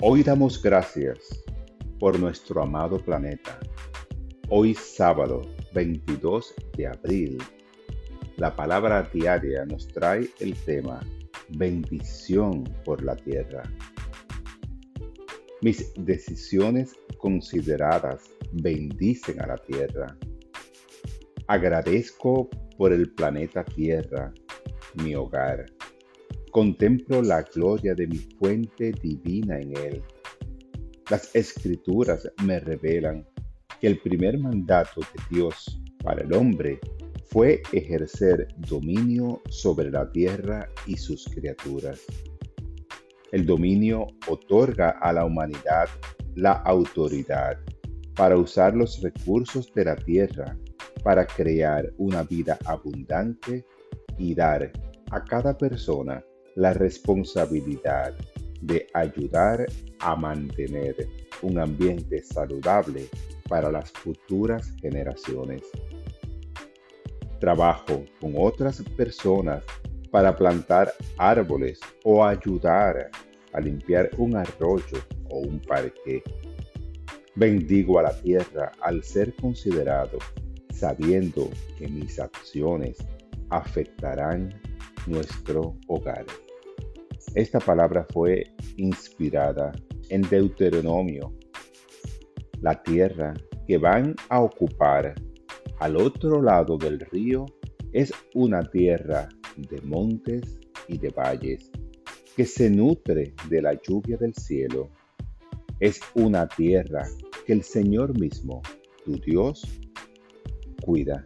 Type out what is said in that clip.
Hoy damos gracias por nuestro amado planeta. Hoy sábado 22 de abril, la palabra diaria nos trae el tema bendición por la tierra. Mis decisiones consideradas bendicen a la tierra. Agradezco por el planeta Tierra, mi hogar Contemplo la gloria de mi fuente divina en él. Las escrituras me revelan que el primer mandato de Dios para el hombre fue ejercer dominio sobre la tierra y sus criaturas. El dominio otorga a la humanidad la autoridad para usar los recursos de la tierra para crear una vida abundante y dar a cada persona la responsabilidad de ayudar a mantener un ambiente saludable para las futuras generaciones. Trabajo con otras personas para plantar árboles o ayudar a limpiar un arroyo o un parque. Bendigo a la tierra al ser considerado, sabiendo que mis acciones afectarán nuestro hogar. Esta palabra fue inspirada en Deuteronomio. La tierra que van a ocupar al otro lado del río es una tierra de montes y de valles que se nutre de la lluvia del cielo. Es una tierra que el Señor mismo, tu Dios, cuida.